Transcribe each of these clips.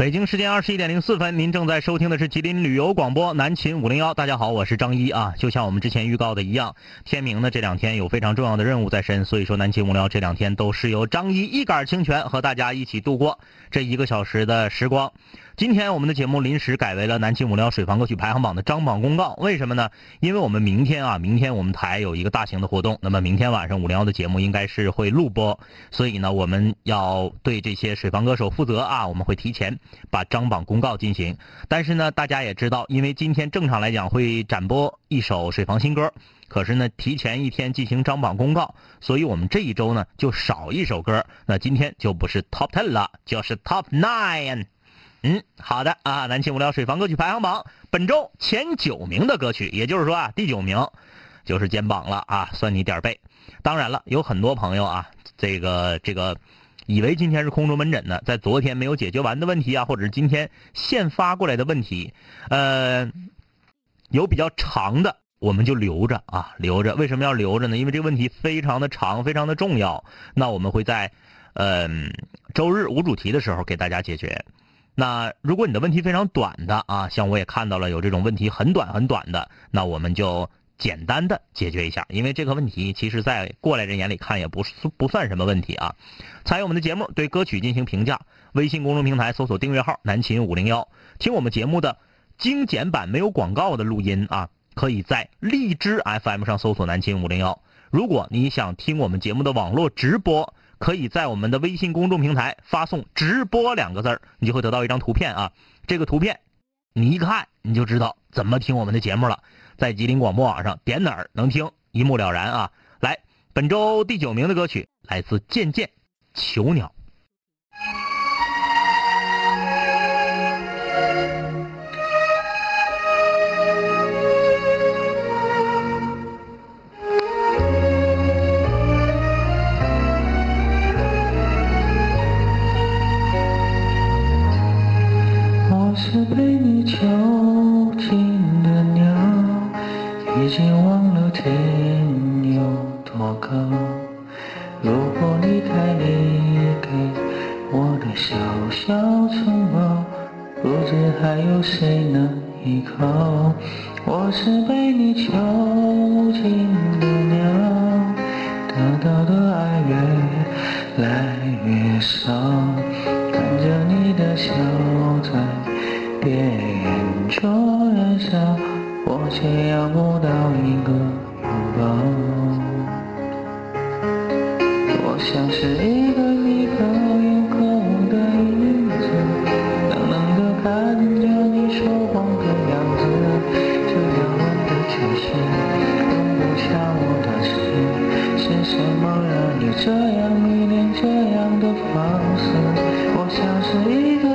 北京时间二十一点零四分，您正在收听的是吉林旅游广播南秦五零幺。大家好，我是张一啊。就像我们之前预告的一样，天明呢这两天有非常重要的任务在身，所以说南秦五零幺这两天都是由张一一杆清泉和大家一起度过这一个小时的时光。今天我们的节目临时改为了南秦五零幺水房歌曲排行榜的张榜公告，为什么呢？因为我们明天啊，明天我们台有一个大型的活动，那么明天晚上五零幺的节目应该是会录播，所以呢，我们要对这些水房歌手负责啊，我们会提前把张榜公告进行。但是呢，大家也知道，因为今天正常来讲会展播一首水房新歌，可是呢，提前一天进行张榜公告，所以我们这一周呢就少一首歌，那今天就不是 Top Ten 了，就是 Top Nine。嗯，好的啊，南青无聊水房歌曲排行榜本周前九名的歌曲，也就是说啊，第九名就是肩膀了啊，算你点背。当然了，有很多朋友啊，这个这个以为今天是空中门诊呢，在昨天没有解决完的问题啊，或者是今天现发过来的问题，呃，有比较长的，我们就留着啊，留着。为什么要留着呢？因为这个问题非常的长，非常的重要。那我们会在嗯周日无主题的时候给大家解决。那如果你的问题非常短的啊，像我也看到了有这种问题很短很短的，那我们就简单的解决一下，因为这个问题其实在过来人眼里看也不是不算什么问题啊。参与我们的节目，对歌曲进行评价，微信公众平台搜索订阅号“南秦五零幺”，听我们节目的精简版没有广告的录音啊，可以在荔枝 FM 上搜索“南秦五零幺”。如果你想听我们节目的网络直播。可以在我们的微信公众平台发送“直播”两个字儿，你就会得到一张图片啊。这个图片，你一看你就知道怎么听我们的节目了。在吉林广播网上点哪儿能听，一目了然啊。来，本周第九名的歌曲来自渐渐囚鸟。是陪你囚禁的鸟，已经忘了天有多高。如果离开你给我的小小城堡，不知还有谁能依靠。我是被你囚禁的鸟，得到的爱越来越少，看着你的笑在。边缘就燃烧，我却要不到一个拥抱。我像是一个你可有可无的影子，冷冷的看着你说谎的样子。这样温的气息，容不下我的心。是什么让你这样迷恋这样的方式？我像是一个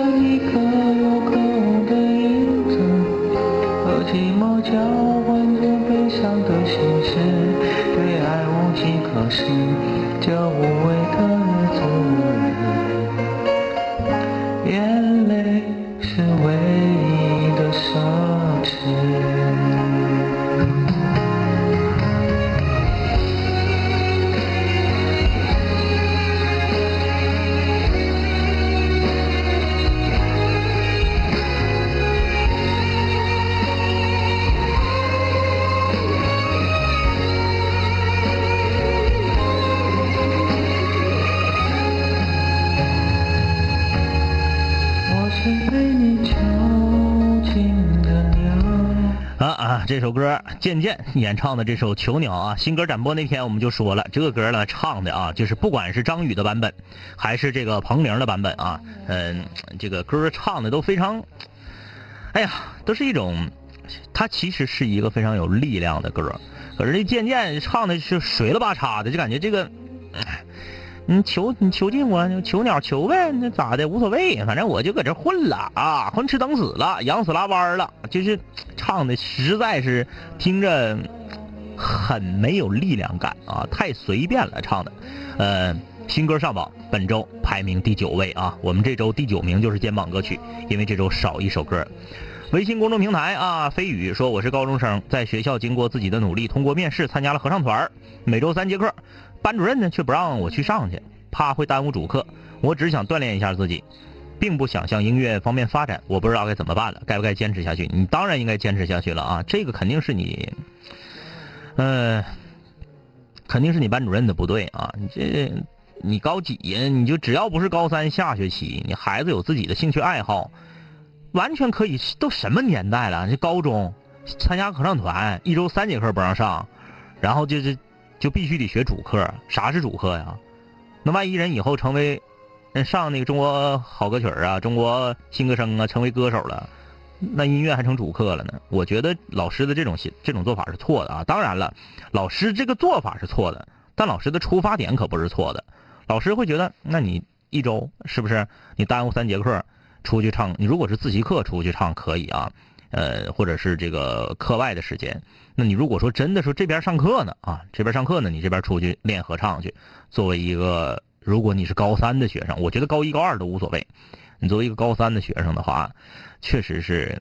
渐渐演唱的这首《囚鸟》啊，新歌展播那天我们就说了，这个歌呢唱的啊，就是不管是张宇的版本，还是这个彭玲的版本啊，嗯，这个歌唱的都非常，哎呀，都是一种，它其实是一个非常有力量的歌，可是这渐渐唱的是水了吧叉的，就感觉这个。你囚你囚禁我，囚鸟囚呗，那咋的无所谓，反正我就搁这混了啊，混吃等死了，养死拉弯了，就是唱的实在是听着很没有力量感啊，太随便了唱的。呃，新歌上榜，本周排名第九位啊，我们这周第九名就是肩膀歌曲，因为这周少一首歌。微信公众平台啊，飞宇说我是高中生，在学校经过自己的努力，通过面试参加了合唱团，每周三节课。班主任呢却不让我去上去，怕会耽误主课。我只想锻炼一下自己。并不想向音乐方面发展，我不知道该怎么办了，该不该坚持下去？你当然应该坚持下去了啊！这个肯定是你，呃，肯定是你班主任的不对啊！你这你高几呀？你就只要不是高三下学期，你孩子有自己的兴趣爱好，完全可以。都什么年代了？这高中参加合唱团，一周三节课不让上，然后就是就必须得学主课。啥是主课呀？那万一人以后成为……上那个中国好歌曲啊，中国新歌声啊，成为歌手了，那音乐还成主课了呢？我觉得老师的这种这种做法是错的啊！当然了，老师这个做法是错的，但老师的出发点可不是错的。老师会觉得，那你一周是不是你耽误三节课出去唱？你如果是自习课出去唱可以啊，呃，或者是这个课外的时间。那你如果说真的说这边上课呢啊，这边上课呢，你这边出去练合唱去，作为一个。如果你是高三的学生，我觉得高一高二都无所谓。你作为一个高三的学生的话，确实是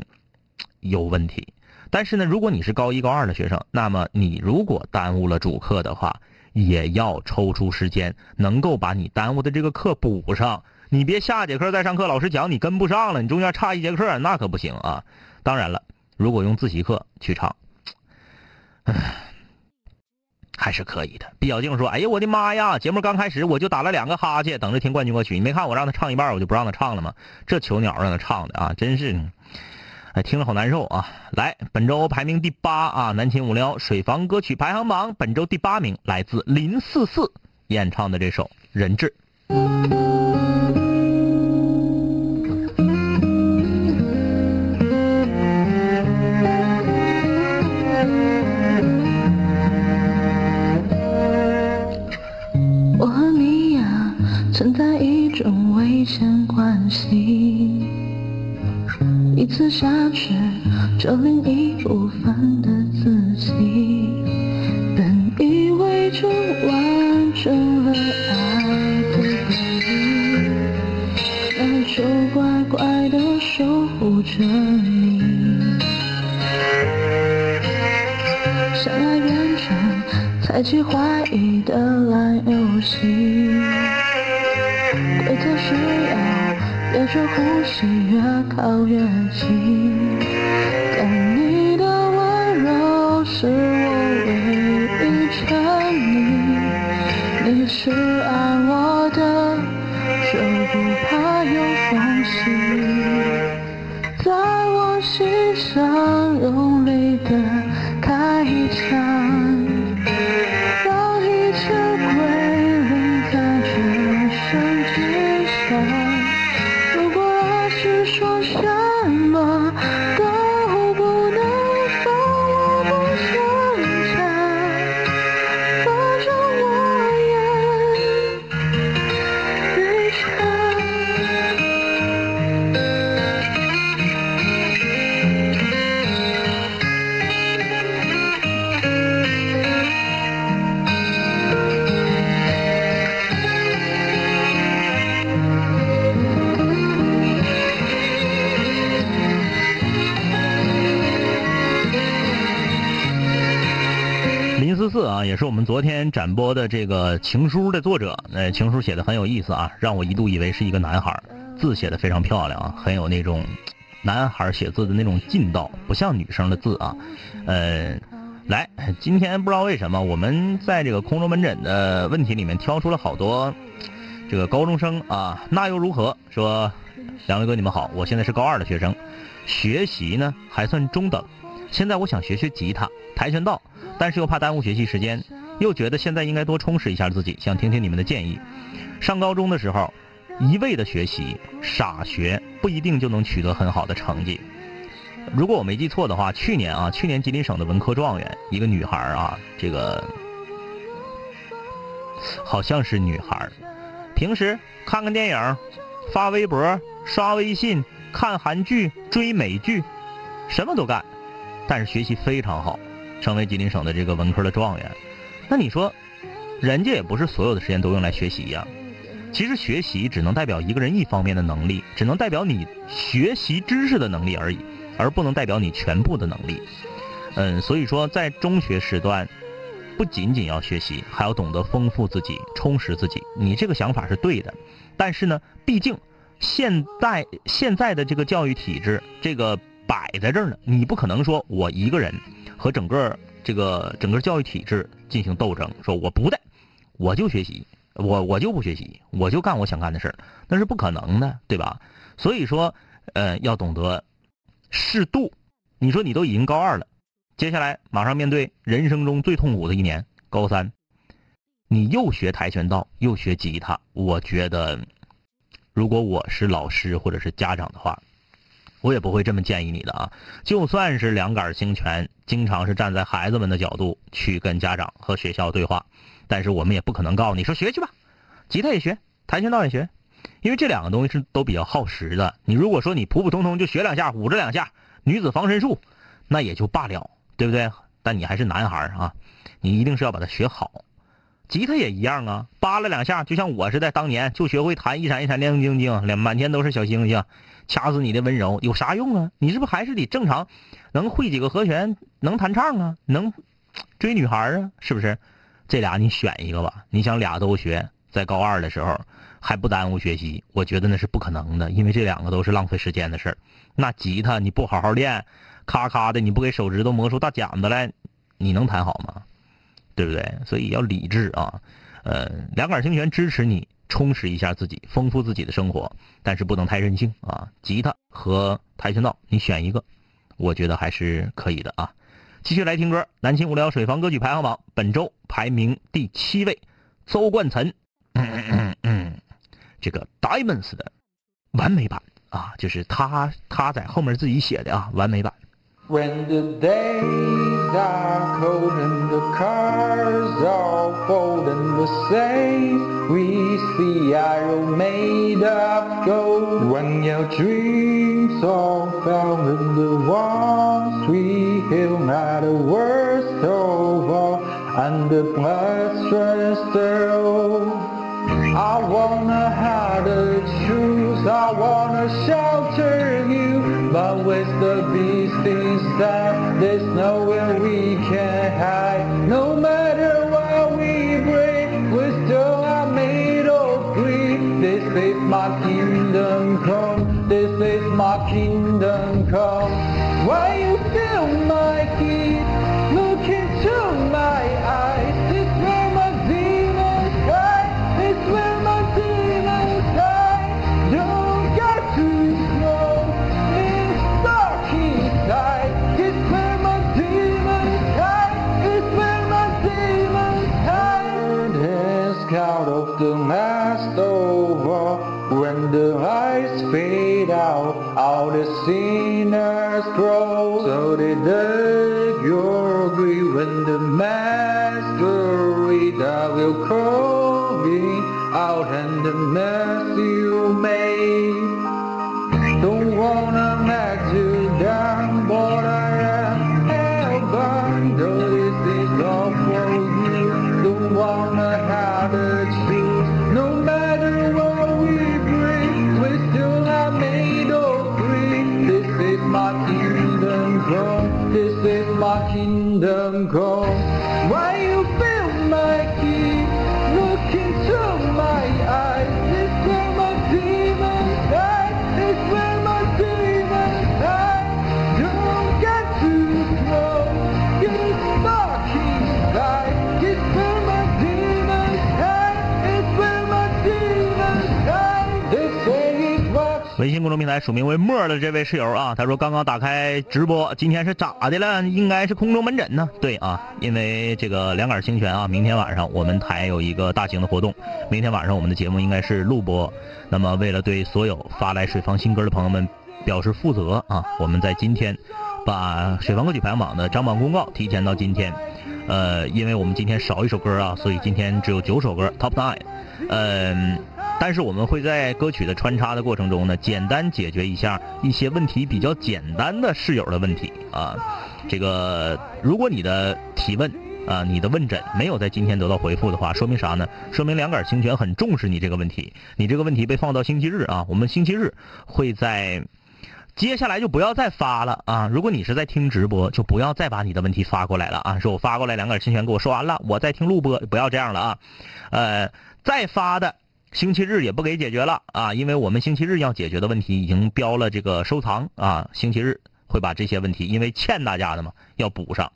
有问题。但是呢，如果你是高一高二的学生，那么你如果耽误了主课的话，也要抽出时间，能够把你耽误的这个课补上。你别下节课再上课，老师讲你跟不上了，你中间差一节课，那可不行啊。当然了，如果用自习课去唱，唉。还是可以的。毕小静说：“哎呀，我的妈呀！节目刚开始我就打了两个哈欠，等着听冠军歌曲。你没看我让他唱一半，我就不让他唱了吗？这囚鸟让他唱的啊，真是，哎，听着好难受啊！来，本周排名第八啊，南秦五幺水房歌曲排行榜本周第八名，来自林四四演唱的这首《人质》。”种危险关系，一次下去，就另一部分的自己。本以为就完整了爱的规律，那就乖乖的守护着你。相爱变成猜忌怀疑的烂游戏。规则需要越着呼吸越靠越近，但你的温柔是昨天展播的这个情书的作者，呃，情书写的很有意思啊，让我一度以为是一个男孩，字写的非常漂亮啊，很有那种男孩写字的那种劲道，不像女生的字啊。呃，来，今天不知道为什么我们在这个空中门诊的问题里面挑出了好多这个高中生啊，那又如何？说两位哥你们好，我现在是高二的学生，学习呢还算中等，现在我想学学吉他、跆拳道。但是又怕耽误学习时间，又觉得现在应该多充实一下自己，想听听你们的建议。上高中的时候，一味的学习，傻学，不一定就能取得很好的成绩。如果我没记错的话，去年啊，去年吉林省的文科状元，一个女孩啊，这个好像是女孩，平时看看电影，发微博，刷微信，看韩剧，追美剧，什么都干，但是学习非常好。成为吉林省的这个文科的状元，那你说，人家也不是所有的时间都用来学习呀。其实学习只能代表一个人一方面的能力，只能代表你学习知识的能力而已，而不能代表你全部的能力。嗯，所以说在中学时段，不仅仅要学习，还要懂得丰富自己、充实自己。你这个想法是对的，但是呢，毕竟现在现在的这个教育体制，这个摆在这儿呢，你不可能说我一个人和整个这个整个教育体制进行斗争，说我不的，我就学习，我我就不学习，我就干我想干的事，那是不可能的，对吧？所以说，呃，要懂得适度。你说你都已经高二了，接下来马上面对人生中最痛苦的一年，高三，你又学跆拳道，又学吉他，我觉得。如果我是老师或者是家长的话，我也不会这么建议你的啊。就算是两杆清泉，经常是站在孩子们的角度去跟家长和学校对话，但是我们也不可能告诉你说学去吧，吉他也学，跆拳道也学，因为这两个东西是都比较耗时的。你如果说你普普通通就学两下，舞着两下女子防身术，那也就罢了，对不对？但你还是男孩啊，你一定是要把它学好。吉他也一样啊，扒拉两下，就像我似的，当年就学会弹一闪一闪亮晶晶，满天都是小星星，掐死你的温柔，有啥用啊？你是不是还是得正常，能会几个和弦，能弹唱啊，能追女孩啊？是不是？这俩你选一个吧。你想俩都学，在高二的时候还不耽误学习，我觉得那是不可能的，因为这两个都是浪费时间的事儿。那吉他你不好好练，咔咔的，你不给手指头磨出大茧子来，你能弹好吗？对不对？所以要理智啊，呃，两杆清泉支持你充实一下自己，丰富自己的生活，但是不能太任性啊。吉他和跆拳道，你选一个，我觉得还是可以的啊。继续来听歌，南青无聊水房歌曲排行榜本周排名第七位，邹冠岑，这个 Diamonds 的完美版啊，就是他他在后面自己写的啊，完美版。When the day are cold and the cars all cold and the saints we see are made of gold. When your dreams are found in the ones we heal not the worst of all and the blood still. I wanna hide the truth, I wanna shelter you, but with the beast there's nowhere we can hide. No matter what we break, we're still are made of greed. This is my kingdom come, this is my kingdom come. Why you feel my heat? Sinners grow. So they dig your when the masquerade will call me out and the kingdom come. 平台署名为沫儿的这位室友啊，他说刚刚打开直播，今天是咋的了？应该是空中门诊呢。对啊，因为这个两杆清泉啊，明天晚上我们台有一个大型的活动，明天晚上我们的节目应该是录播。那么为了对所有发来水房新歌的朋友们表示负责啊，我们在今天把水房歌曲排行榜的张榜公告提前到今天。呃，因为我们今天少一首歌啊，所以今天只有九首歌 Top Nine。嗯、但是我们会在歌曲的穿插的过程中呢，简单解决一下一些问题比较简单的室友的问题啊。这个，如果你的提问啊，你的问诊没有在今天得到回复的话，说明啥呢？说明两杆清泉很重视你这个问题，你这个问题被放到星期日啊，我们星期日会在。接下来就不要再发了啊！如果你是在听直播，就不要再把你的问题发过来了啊！说我发过来两杆清泉给我说完了，我在听录播，不要这样了啊！呃，再发的星期日也不给解决了啊，因为我们星期日要解决的问题已经标了这个收藏啊，星期日会把这些问题，因为欠大家的嘛，要补上。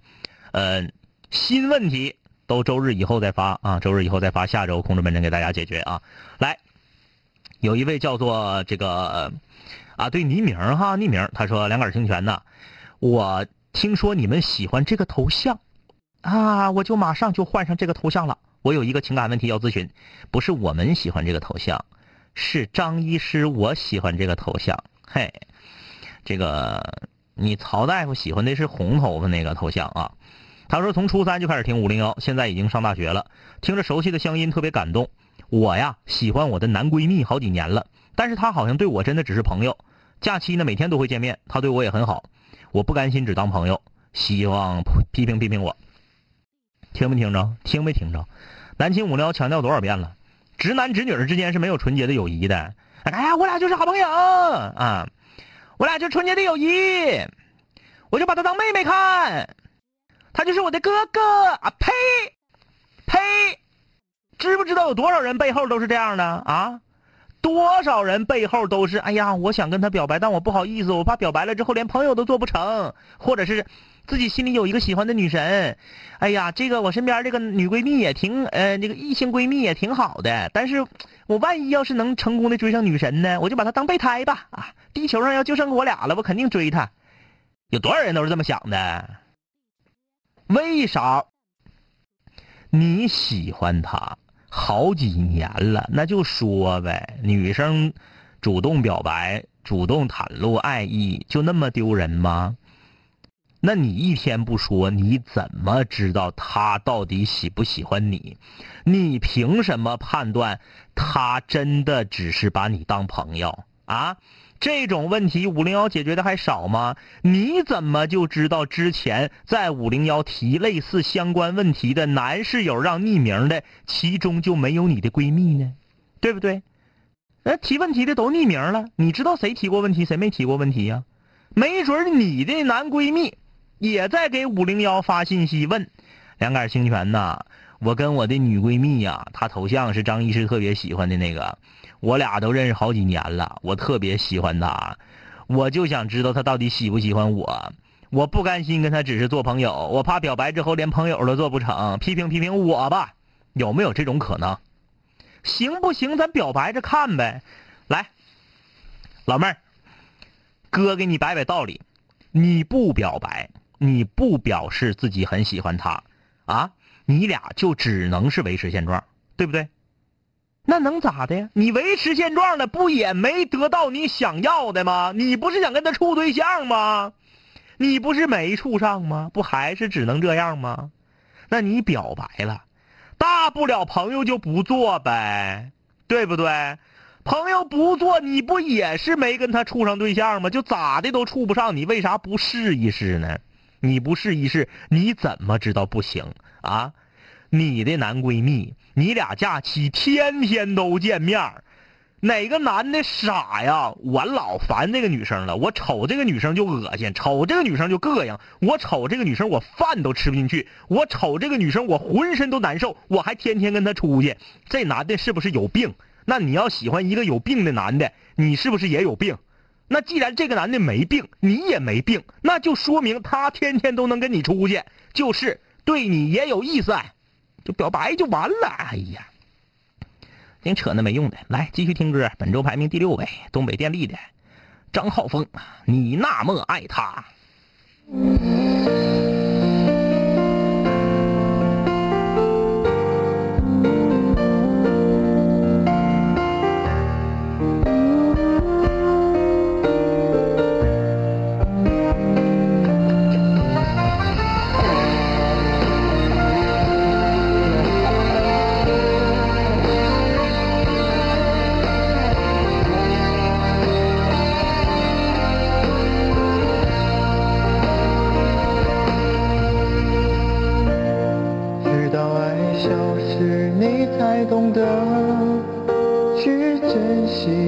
呃，新问题都周日以后再发啊，周日以后再发，下周控制门诊给大家解决啊。来，有一位叫做这个啊，对匿名哈，匿名，他说两杆清泉呢，我听说你们喜欢这个头像啊，我就马上就换上这个头像了。我有一个情感问题要咨询，不是我们喜欢这个头像，是张医师我喜欢这个头像。嘿，这个你曹大夫喜欢的是红头发那个头像啊。他说从初三就开始听五零幺，现在已经上大学了，听着熟悉的乡音特别感动。我呀喜欢我的男闺蜜好几年了，但是他好像对我真的只是朋友。假期呢每天都会见面，他对我也很好，我不甘心只当朋友，希望批评批评我。听没听着？听没听着？南秦五聊强调多少遍了？直男直女之间是没有纯洁的友谊的。哎呀，我俩就是好朋友啊，我俩就纯洁的友谊，我就把他当妹妹看，他就是我的哥哥啊！呸呸，知不知道有多少人背后都是这样的啊？多少人背后都是哎呀，我想跟他表白，但我不好意思，我怕表白了之后连朋友都做不成，或者是。自己心里有一个喜欢的女神，哎呀，这个我身边这个女闺蜜也挺，呃，这个异性闺蜜也挺好的。但是，我万一要是能成功的追上女神呢，我就把她当备胎吧。啊，地球上要就剩我俩了，我肯定追她。有多少人都是这么想的？为啥？你喜欢她好几年了，那就说呗。女生主动表白、主动袒露爱意，就那么丢人吗？那你一天不说，你怎么知道他到底喜不喜欢你？你凭什么判断他真的只是把你当朋友啊？这种问题五零幺解决的还少吗？你怎么就知道之前在五零幺提类似相关问题的男室友让匿名的，其中就没有你的闺蜜呢？对不对？那提问题的都匿名了，你知道谁提过问题，谁没提过问题呀？没准你的男闺蜜。也在给五零幺发信息问，两杆清泉呐，我跟我的女闺蜜呀，她头像是张医师特别喜欢的那个，我俩都认识好几年了，我特别喜欢她，我就想知道她到底喜不喜欢我，我不甘心跟她只是做朋友，我怕表白之后连朋友都做不成，批评批评我吧，有没有这种可能？行不行？咱表白着看呗，来，老妹儿，哥给你摆摆道理，你不表白。你不表示自己很喜欢他，啊，你俩就只能是维持现状，对不对？那能咋的呀？你维持现状了不也没得到你想要的吗？你不是想跟他处对象吗？你不是没处上吗？不还是只能这样吗？那你表白了，大不了朋友就不做呗，对不对？朋友不做，你不也是没跟他处上对象吗？就咋的都处不上，你为啥不试一试呢？你不试一试，你怎么知道不行啊？你的男闺蜜，你俩假期天天都见面哪个男的傻呀？我老烦这个女生了，我瞅这个女生就恶心，瞅这个女生就膈应，我瞅这个女生我饭都吃不进去，我瞅这个女生我浑身都难受，我还天天跟她出去，这男的是不是有病？那你要喜欢一个有病的男的，你是不是也有病？那既然这个男的没病，你也没病，那就说明他天天都能跟你出去，就是对你也有意思，就表白就完了。哎呀，净扯那没用的。来，继续听歌。本周排名第六位，东北电力的张浩峰，你那么爱他。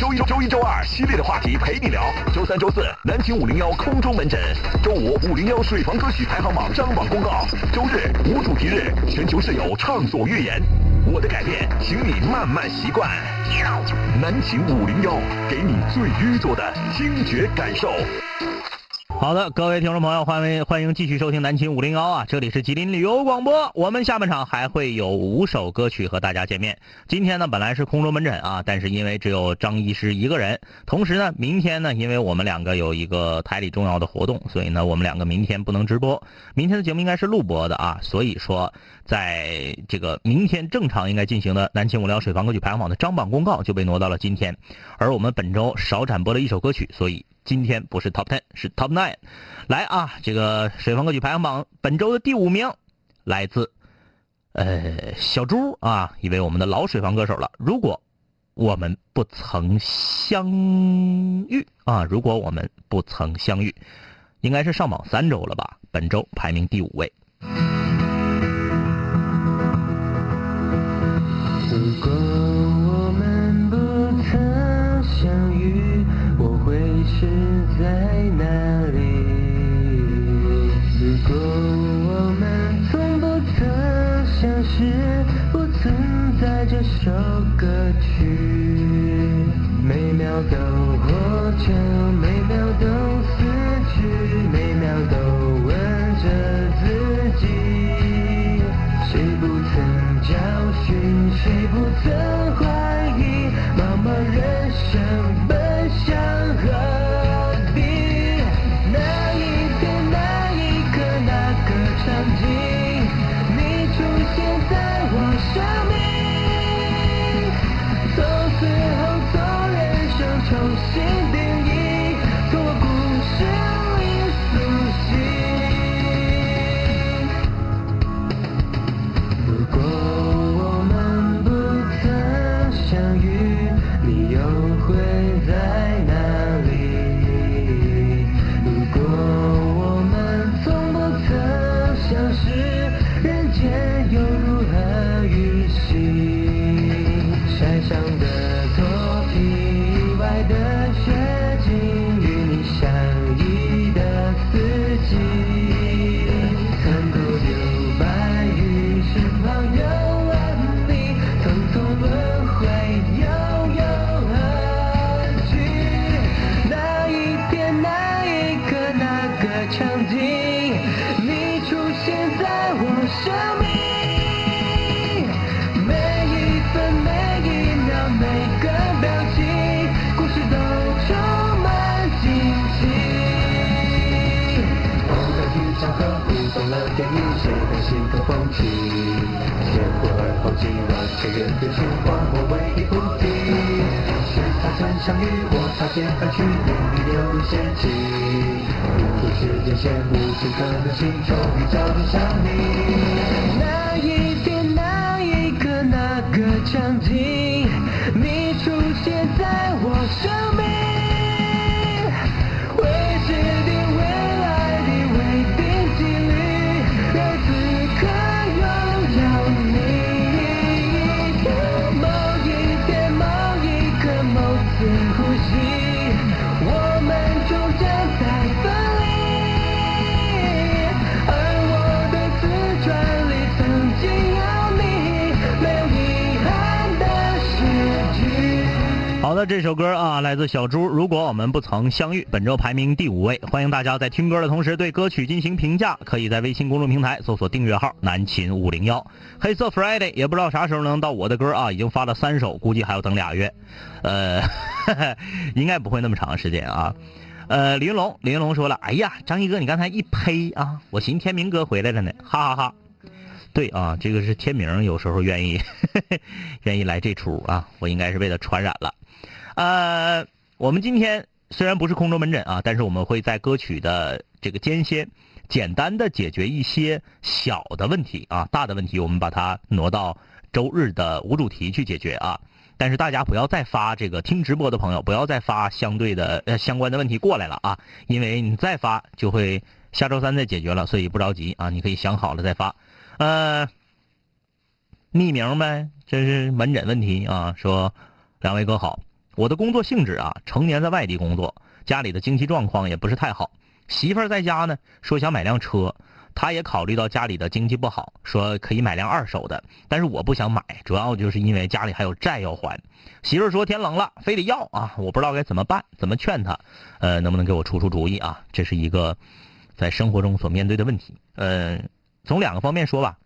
周一、周一、周二系列的话题陪你聊。周三、周四南秦五零幺空中门诊。周五五零幺水房歌曲排行榜张榜公告。周日无主题日，全球室友畅所欲言。我的改变，请你慢慢习惯。南秦五零幺，给你最愚拙的听觉感受。好的，各位听众朋友，欢迎欢迎继续收听南秦五零幺啊，这里是吉林旅游广播。我们下半场还会有五首歌曲和大家见面。今天呢，本来是空中门诊啊，但是因为只有张医师一个人，同时呢，明天呢，因为我们两个有一个台里重要的活动，所以呢，我们两个明天不能直播。明天的节目应该是录播的啊，所以说，在这个明天正常应该进行的南秦五聊水房歌曲排行榜的张榜公告就被挪到了今天，而我们本周少展播了一首歌曲，所以。今天不是 Top Ten，是 Top Nine。来啊，这个水房歌曲排行榜本周的第五名，来自呃小猪啊，一位我们的老水房歌手了。如果我们不曾相遇啊，如果我们不曾相遇，应该是上榜三周了吧？本周排名第五位。是在哪里？如果我们从不曾相识，不存在这首歌曲。了电影，谁的心头风起？先不而后继，万千人的情话我唯一不提。是他曾相遇，我擦肩而去，命运留人嫌弃。如果时间线无尽可能性，终于找到想你。的，这首歌啊，来自小猪。如果我们不曾相遇，本周排名第五位。欢迎大家在听歌的同时对歌曲进行评价，可以在微信公众平台搜索订阅号“南秦五零幺”。黑色 Friday 也不知道啥时候能到我的歌啊，已经发了三首，估计还要等俩月，呃，应该不会那么长时间啊。呃，李云龙，李云龙说了，哎呀，张一哥，你刚才一呸啊，我寻天明哥回来了呢，哈哈哈对啊，这个是天明，有时候愿意 愿意来这出啊，我应该是被他传染了。呃，我们今天虽然不是空中门诊啊，但是我们会在歌曲的这个间歇，简单的解决一些小的问题啊，大的问题我们把它挪到周日的无主题去解决啊。但是大家不要再发这个听直播的朋友，不要再发相对的呃相关的问题过来了啊，因为你再发就会下周三再解决了，所以不着急啊，你可以想好了再发。呃，匿名呗，这是门诊问题啊。说，两位哥好，我的工作性质啊，成年在外地工作，家里的经济状况也不是太好。媳妇儿在家呢，说想买辆车，她也考虑到家里的经济不好，说可以买辆二手的，但是我不想买，主要就是因为家里还有债要还。媳妇儿说天冷了，非得要啊，我不知道该怎么办，怎么劝她？呃，能不能给我出出主意啊？这是一个在生活中所面对的问题。嗯、从两个方面说吧。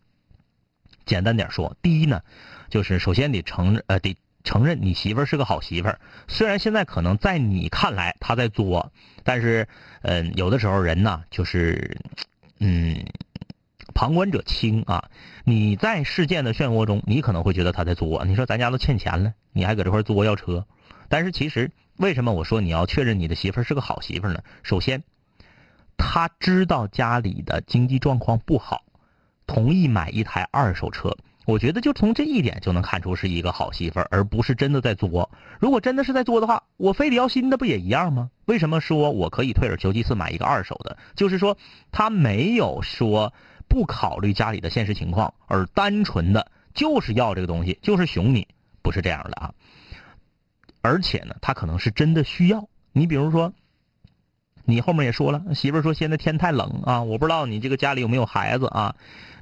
简单点说，第一呢，就是首先得承呃得承认你媳妇儿是个好媳妇儿。虽然现在可能在你看来她在作，但是嗯、有的时候人呢就是嗯旁观者清啊。你在事件的漩涡中，你可能会觉得她在作。你说咱家都欠钱了，你还搁这块作要车，但是其实为什么我说你要确认你的媳妇儿是个好媳妇儿呢？首先，她知道家里的经济状况不好。同意买一台二手车，我觉得就从这一点就能看出是一个好媳妇儿，而不是真的在作。如果真的是在作的话，我非得要新的不也一样吗？为什么说我可以退而求其次买一个二手的？就是说他没有说不考虑家里的现实情况，而单纯的就是要这个东西，就是熊你，不是这样的啊。而且呢，他可能是真的需要。你比如说。你后面也说了，媳妇儿说现在天太冷啊，我不知道你这个家里有没有孩子啊，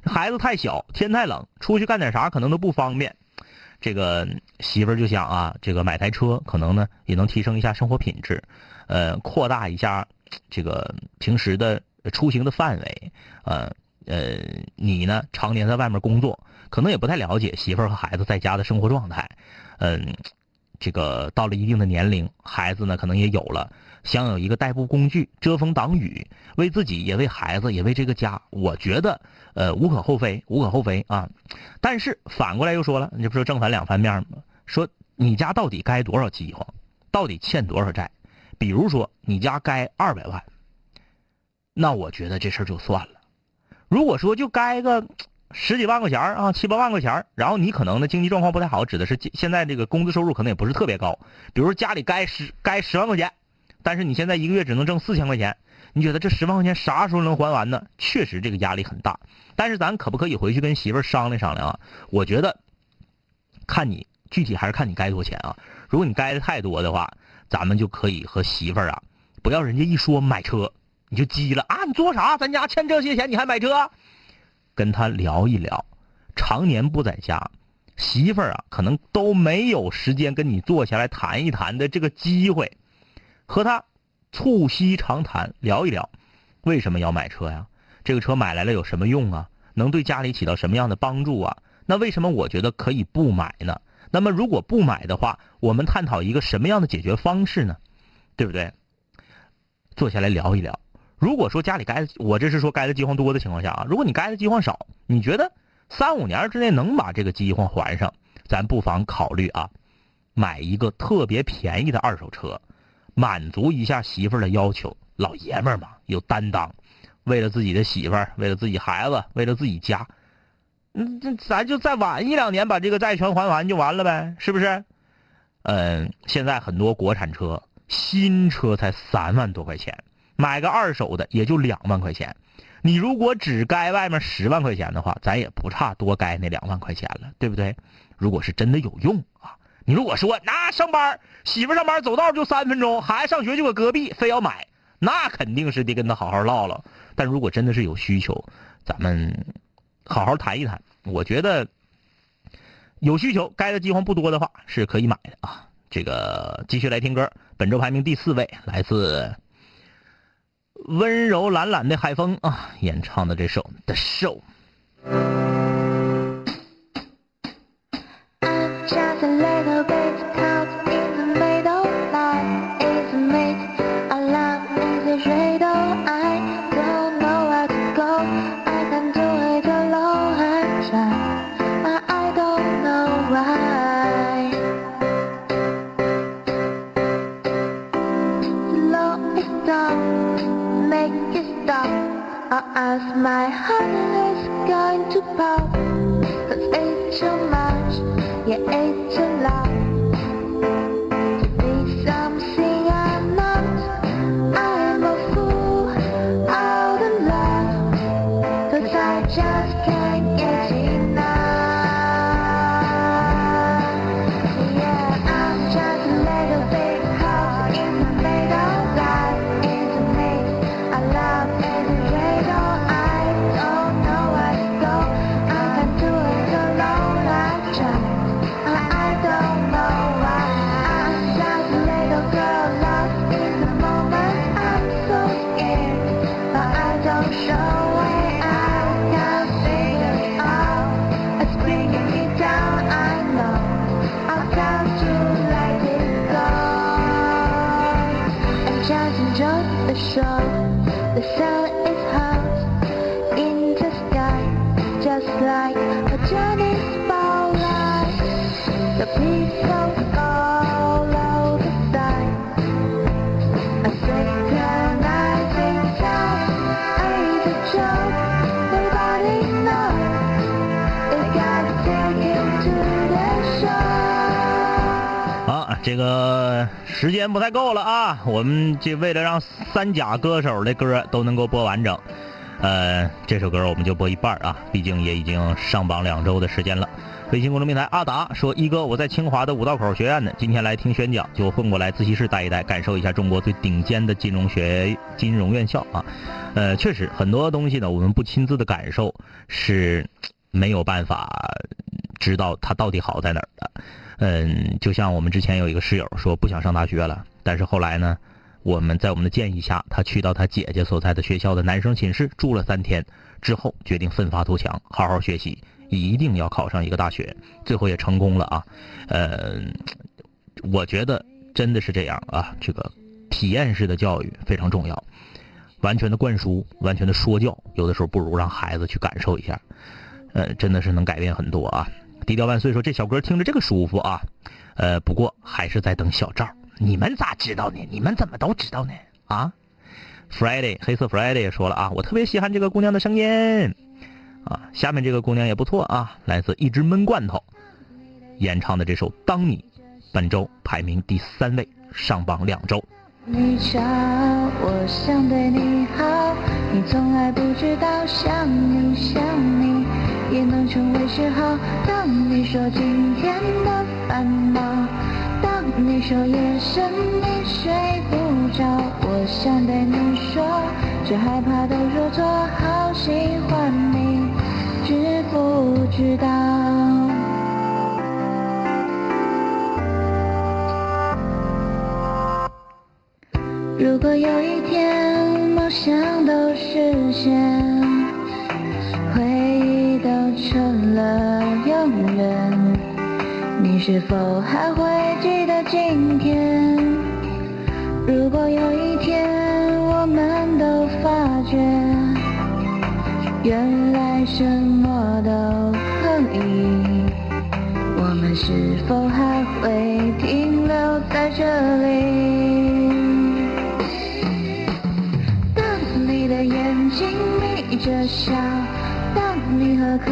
孩子太小，天太冷，出去干点啥可能都不方便。这个媳妇儿就想啊，这个买台车可能呢也能提升一下生活品质，呃，扩大一下这个平时的出行的范围，呃呃，你呢常年在外面工作，可能也不太了解媳妇儿和孩子在家的生活状态，嗯，这个到了一定的年龄，孩子呢可能也有了。想有一个代步工具，遮风挡雨，为自己也为孩子也为这个家，我觉得呃无可厚非，无可厚非啊。但是反过来又说了，你不是正反两方面吗？说你家到底该多少饥荒，到底欠多少债？比如说你家该二百万，那我觉得这事儿就算了。如果说就该个十几万块钱啊，七八万块钱，然后你可能呢经济状况不太好，指的是现在这个工资收入可能也不是特别高，比如家里该十该十万块钱。但是你现在一个月只能挣四千块钱，你觉得这十万块钱啥时候能还完呢？确实这个压力很大。但是咱可不可以回去跟媳妇商量商量啊？我觉得，看你具体还是看你该多钱啊。如果你该的太多的话，咱们就可以和媳妇儿啊，不要人家一说买车你就急了啊！你做啥？咱家欠这些钱你还买车？跟他聊一聊，常年不在家，媳妇儿啊可能都没有时间跟你坐下来谈一谈的这个机会。和他促膝长谈，聊一聊，为什么要买车呀？这个车买来了有什么用啊？能对家里起到什么样的帮助啊？那为什么我觉得可以不买呢？那么如果不买的话，我们探讨一个什么样的解决方式呢？对不对？坐下来聊一聊。如果说家里该我这是说该的饥荒多的情况下啊，如果你该的饥荒少，你觉得三五年之内能把这个饥荒还上，咱不妨考虑啊，买一个特别便宜的二手车，满足一下媳妇的要求。老爷们嘛，有担当，为了自己的媳妇儿，为了自己孩子，为了自己家，嗯，这咱就再晚一两年把这个债权还完就完了呗，是不是？嗯，现在很多国产车新车才三万多块钱，买个二手的也就两万块钱。你如果只该外面十万块钱的话，咱也不差多该那两万块钱了，对不对？如果是真的有用啊，你如果说那上班媳妇上班走道就三分钟，孩子上学就搁隔壁，非要买。那肯定是得跟他好好唠唠，但如果真的是有需求，咱们好好谈一谈。我觉得有需求，该的饥荒不多的话是可以买的啊。这个继续来听歌，本周排名第四位，来自温柔懒懒的海风啊演唱的这首《The Show》。My just enjoy the show. The sun is hot 时间不太够了啊！我们这为了让三甲歌手的歌都能够播完整，呃，这首歌我们就播一半啊，毕竟也已经上榜两周的时间了。微信公众平台阿达说：“一哥，我在清华的五道口学院呢，今天来听宣讲，就混过来自习室待一待，感受一下中国最顶尖的金融学金融院校啊。呃，确实很多东西呢，我们不亲自的感受是没有办法知道它到底好在哪儿的。嗯，就像我们之前有一个室友说不想上大学了，但是后来呢，我们在我们的建议下，他去到他姐姐所在的学校的男生寝室住了三天，之后决定奋发图强，好好学习，一定要考上一个大学，最后也成功了啊。呃，我觉得真的是这样啊，这个体验式的教育非常重要，完全的灌输，完全的说教，有的时候不如让孩子去感受一下，呃，真的是能改变很多啊。低调万岁说这小歌听着这个舒服啊，呃，不过还是在等小赵。你们咋知道呢？你们怎么都知道呢？啊，Friday 黑色 Friday 也说了啊，我特别喜欢这个姑娘的声音啊。下面这个姑娘也不错啊，来自一只闷罐头演唱的这首《当你》，本周排名第三位，上榜两周。你瞧，我想对你好，你从来不知道想你想你也能成为嗜好。当你说今天的烦恼，当你说夜深你睡不着，我想对你说，只害怕都说错，好喜欢你，知不知道？如果有一天梦想都实现，回忆成了永远，你是否还会记得今天？如果有一天我们都发觉原来什么都可以，我们是否还会停留在这里？当你的眼睛眯着笑，当你喝可，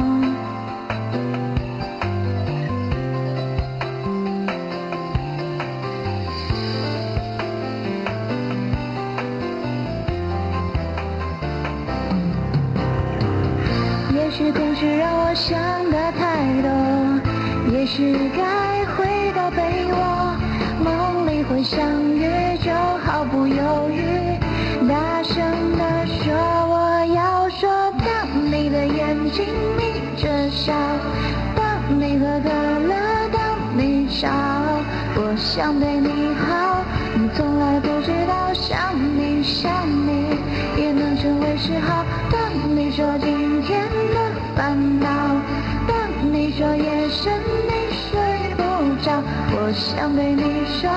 想对你说，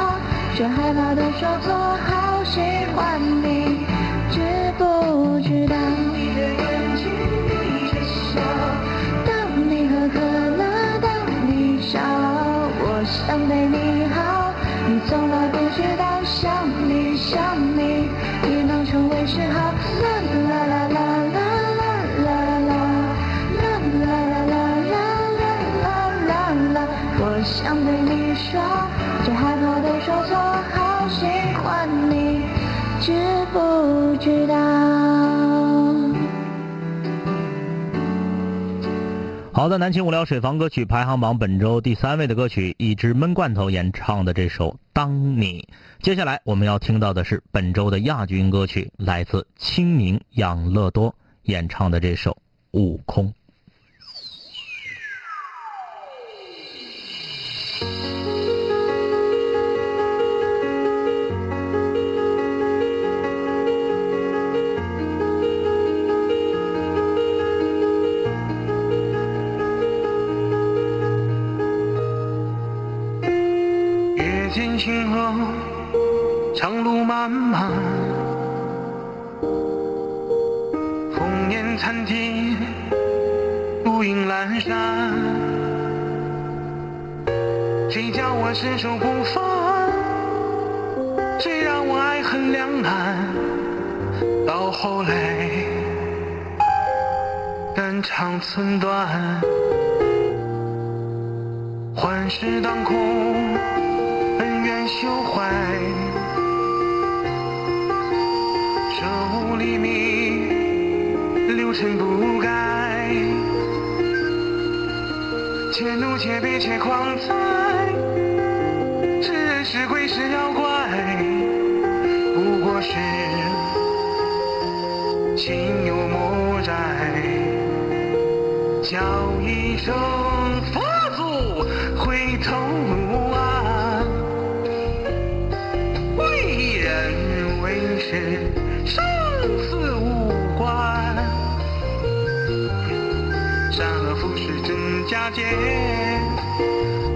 却害怕都说错，好喜欢你，知不知道？好的，南秦无聊水房歌曲排行榜本周第三位的歌曲，一只闷罐头演唱的这首《当你》。接下来我们要听到的是本周的亚军歌曲，来自清明养乐多演唱的这首《悟空》。漫漫，烽烟残尽，孤影阑珊。谁叫我身手不凡？谁让我爱恨两难？到后来，肝肠寸断，幻世当空。恩怨休怀，吾黎明，六尘不改。且怒且悲且狂哉，是人是鬼是妖怪，不过是心有魔债。叫一声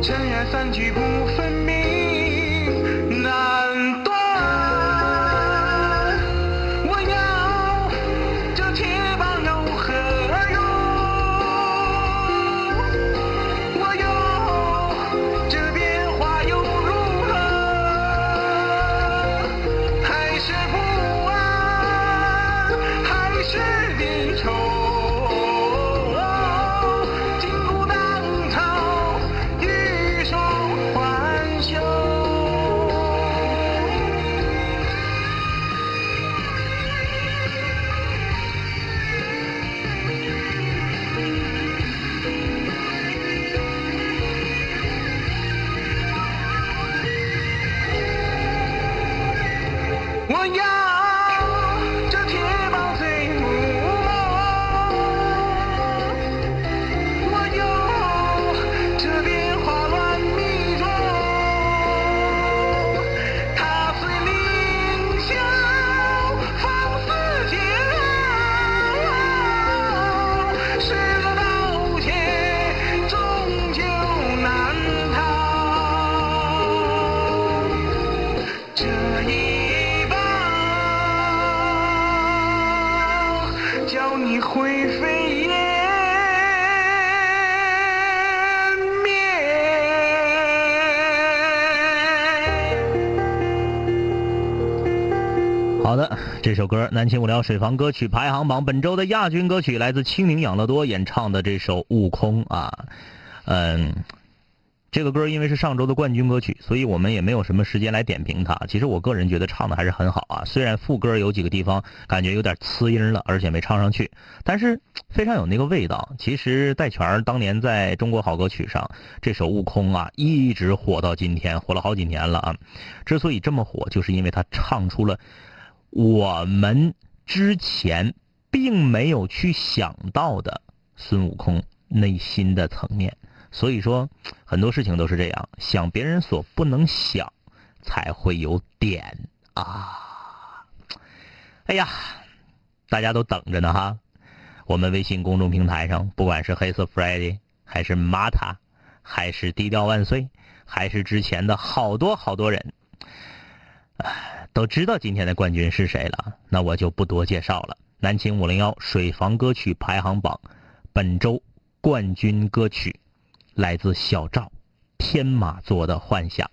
尘埃散去，不。南秦五聊水房歌曲排行榜》本周的亚军歌曲来自青柠养乐多演唱的这首《悟空》啊，嗯。这个歌因为是上周的冠军歌曲，所以我们也没有什么时间来点评它。其实我个人觉得唱的还是很好啊，虽然副歌有几个地方感觉有点呲音了，而且没唱上去，但是非常有那个味道。其实戴荃当年在中国好歌曲上这首《悟空》啊，一直火到今天，火了好几年了啊。之所以这么火，就是因为他唱出了我们之前并没有去想到的孙悟空内心的层面。所以说，很多事情都是这样，想别人所不能想，才会有点啊。哎呀，大家都等着呢哈。我们微信公众平台上，不管是黑色 Friday，还是 Mata，还是低调万岁，还是之前的好多好多人，都知道今天的冠军是谁了。那我就不多介绍了。南秦五零幺水房歌曲排行榜本周冠军歌曲。来自小赵，天马座的幻想。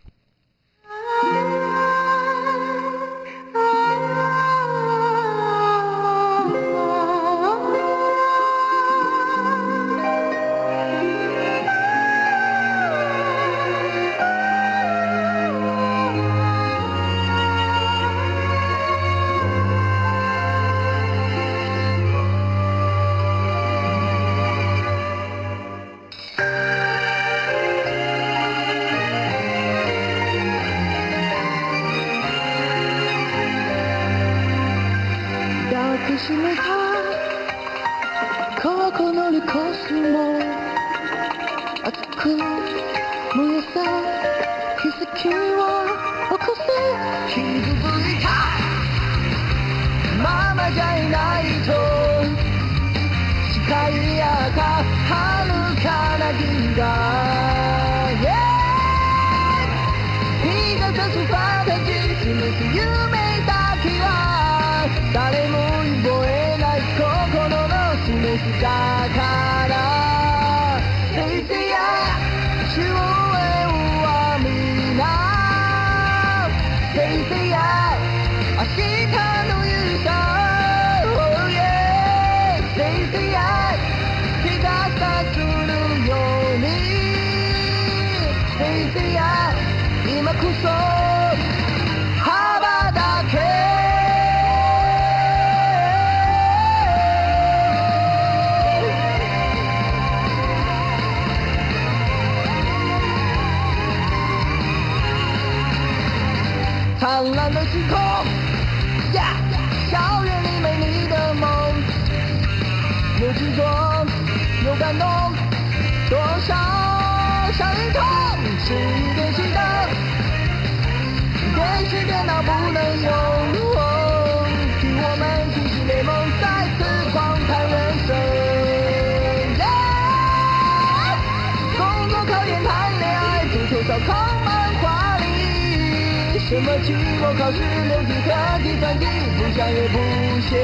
什么期末考试六级和计算题，不想也不写。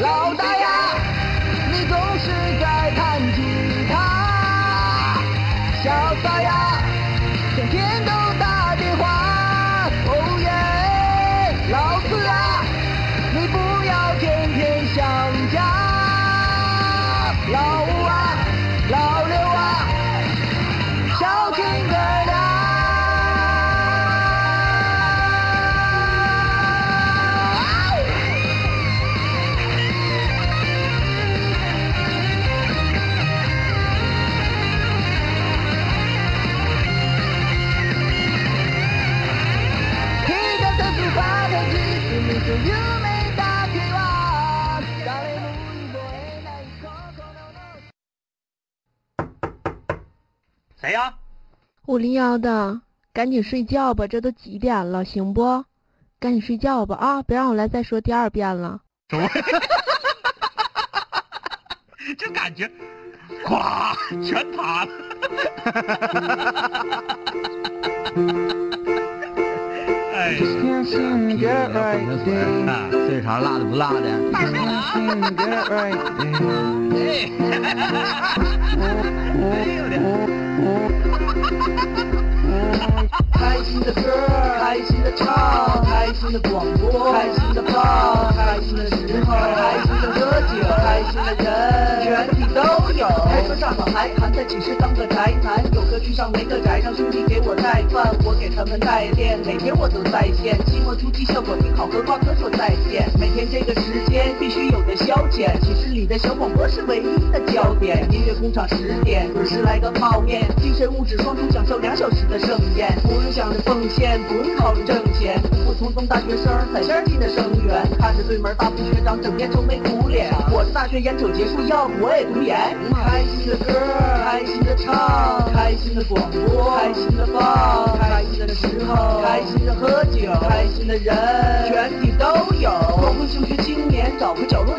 老大爷，五零幺的，赶紧睡觉吧，这都几点了，行不？赶紧睡觉吧啊！别让我来再说第二遍了。什么？这感觉，咵，全塌了。哎。Just can't Dancing girl 粉 right 成 there. 啊，岁数长辣的不辣的。Girl right there. Oh, my God. 开心的歌，开心的唱，开心的广播，开心的放，开心的时候，开心的喝酒，开心的人，全体都有。开车上好还还在寝室当个宅男，有个去上没个宅，让兄弟给我带饭，我给他们带练，每天我都在线。期末突击效果挺好，和挂科说再见。每天这个时间必须有的消遣，寝室里的小广播是唯一的焦点。音乐工厂十点准时来个泡面，精神物质双重享受两小时的盛宴，不用想着奉献，不用考虑挣钱，普普通通大学生在线进的生源，看着对门大副学长整天愁眉苦脸，我的大学研究结束，要不我也读研。开心的歌，开心的唱，开心的广播，开心的放，开心的时候，开心的喝酒，开心的人，全体都有。光棍休学青年找个角落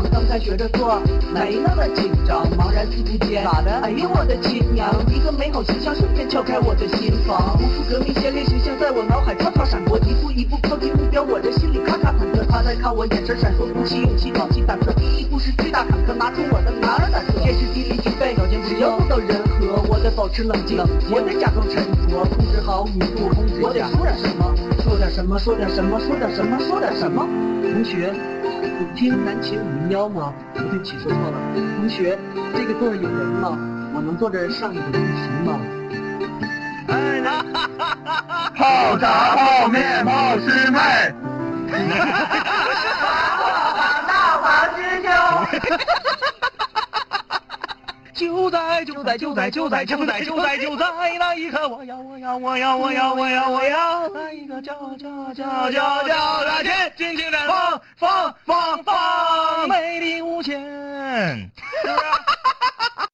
刚开学的做没那么紧张，茫然四顾间，咋的？哎呦，我的亲娘！一个美好形象瞬间敲开我的心房，无数革命先烈形象在我脑海悄悄闪过，一步一步靠近目标，我的心里咔咔忐忑。他在看我，眼神闪烁，鼓起勇气，壮起胆色。第一步是巨大坎坷，拿出我的男儿胆色。天时地利具备，条件只要做到人和，我得保持冷静，我得假装沉着，控制好语速，控制我得说点什么，说点什么，说点什么，说点什么，说点什么。同学，你听南秦五零幺吗？对不起，说错了。同学，这个座位有人吗？我能坐这儿上一个自习吗？泡茶、泡面、泡师妹。大王师兄。就在就在就在就在就在就在就在那一刻，我要我要我要我要我要我要那一个叫叫叫叫叫的天，尽情绽放放放放，美丽无限。是不是？